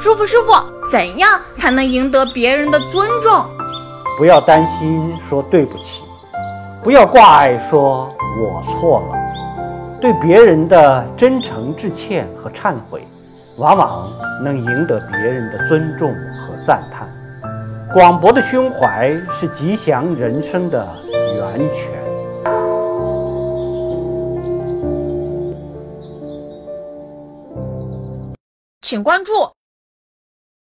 师傅师傅怎样才能赢得别人的尊重？不要担心说对不起不要挂碍说我错了。对别人的真诚致歉和忏悔往往能赢得别人的尊重和赞叹。广博的胸怀是吉祥人生的源泉。请关注